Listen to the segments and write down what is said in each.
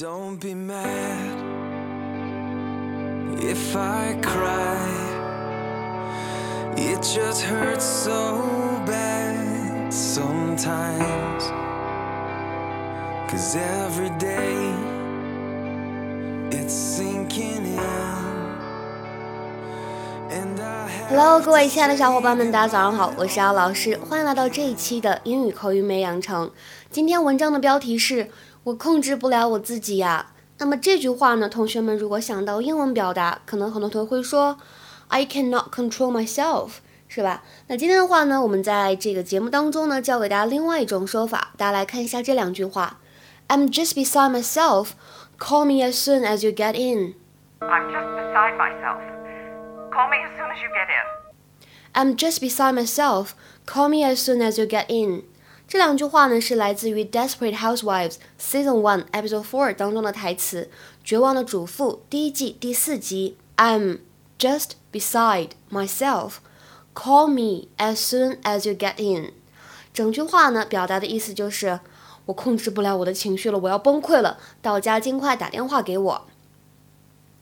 Don't be mad if I cry. It just hurts so bad sometimes. Cause every day it's sinking in. And I Hello，各位亲爱的小伙伴们，大家早上好，我是姚老师，欢迎来到这一期的英语口语美养成。今天文章的标题是“我控制不了我自己呀”。那么这句话呢，同学们如果想到英文表达，可能很多同学会说 “I cannot control myself”，是吧？那今天的话呢，我们在这个节目当中呢，教给大家另外一种说法，大家来看一下这两句话：“I'm just beside myself. Call me as soon as you get in.” I'm just beside myself. Call me as soon as you get in. I'm just beside myself. Call me as soon as you get in. 这两句话呢是来自于《Desperate Housewives》Season One Episode Four 当中的台词，《绝望的主妇》第一季第四集。I'm just beside myself. Call me as soon as you get in. 整句话呢表达的意思就是我控制不了我的情绪了，我要崩溃了，到家尽快打电话给我。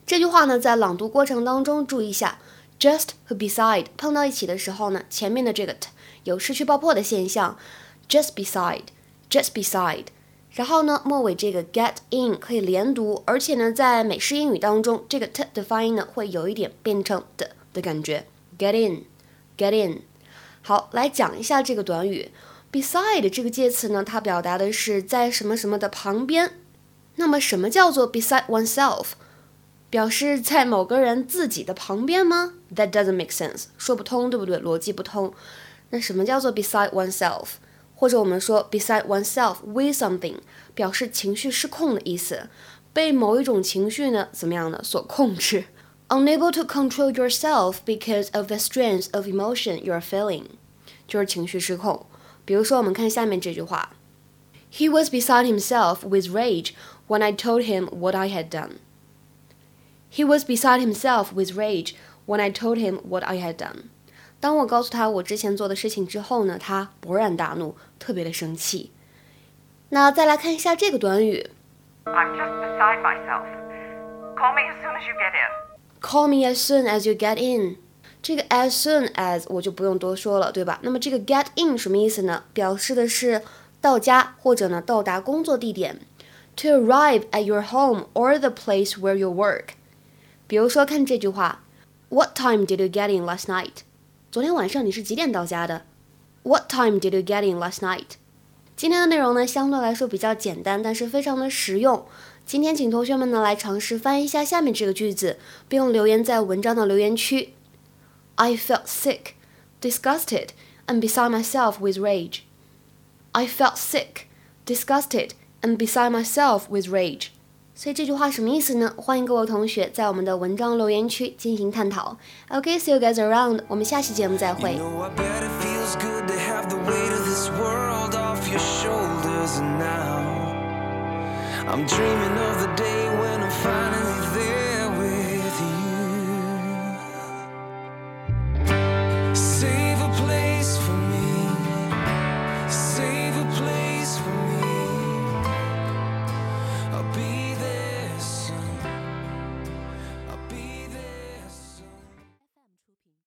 这句话呢在朗读过程当中注意一下。just 和 beside 碰到一起的时候呢，前面的这个 t 有失去爆破的现象。Just beside，just beside，然后呢，末尾这个 get in 可以连读，而且呢，在美式英语当中，这个 t 的发音呢会有一点变成的的感觉。get in，get in。好，来讲一下这个短语 beside 这个介词呢，它表达的是在什么什么的旁边。那么，什么叫做 beside oneself？表示在某个人自己的旁边吗？That doesn't make sense，说不通，对不对？逻辑不通。那什么叫做 beside oneself？或者我们说 beside oneself with something，表示情绪失控的意思，被某一种情绪呢怎么样呢所控制？Unable to control yourself because of the strength of emotion you are feeling，就是情绪失控。比如说，我们看下面这句话：He was beside himself with rage when I told him what I had done. He was beside himself with rage when I told him what I had done. 当我告诉他我之前做的事情之后呢，他勃然大怒，特别的生气。那再来看一下这个短语 I'm just beside myself. Call me as soon as you get in. “call me as soon as you get in”。这个 as soon as 我就不用多说了，对吧？那么这个 get in 什么意思呢？表示的是到家或者呢到达工作地点，to arrive at your home or the place where you work。比如说看这句话：What time did you get in last night？昨天晚上你是几点到家的？What time did you get in last night？今天的内容呢，相对来说比较简单，但是非常的实用。今天请同学们呢来尝试翻译一下下面这个句子，并留言在文章的留言区。I felt sick, disgusted, and beside myself with rage. I felt sick, disgusted, and beside myself with rage. 所以这句话什么意思呢？欢迎各位同学在我们的文章留言区进行探讨。OK，see、you guys around，我们下期节目再会。I'm dreaming of the day when I'm finally there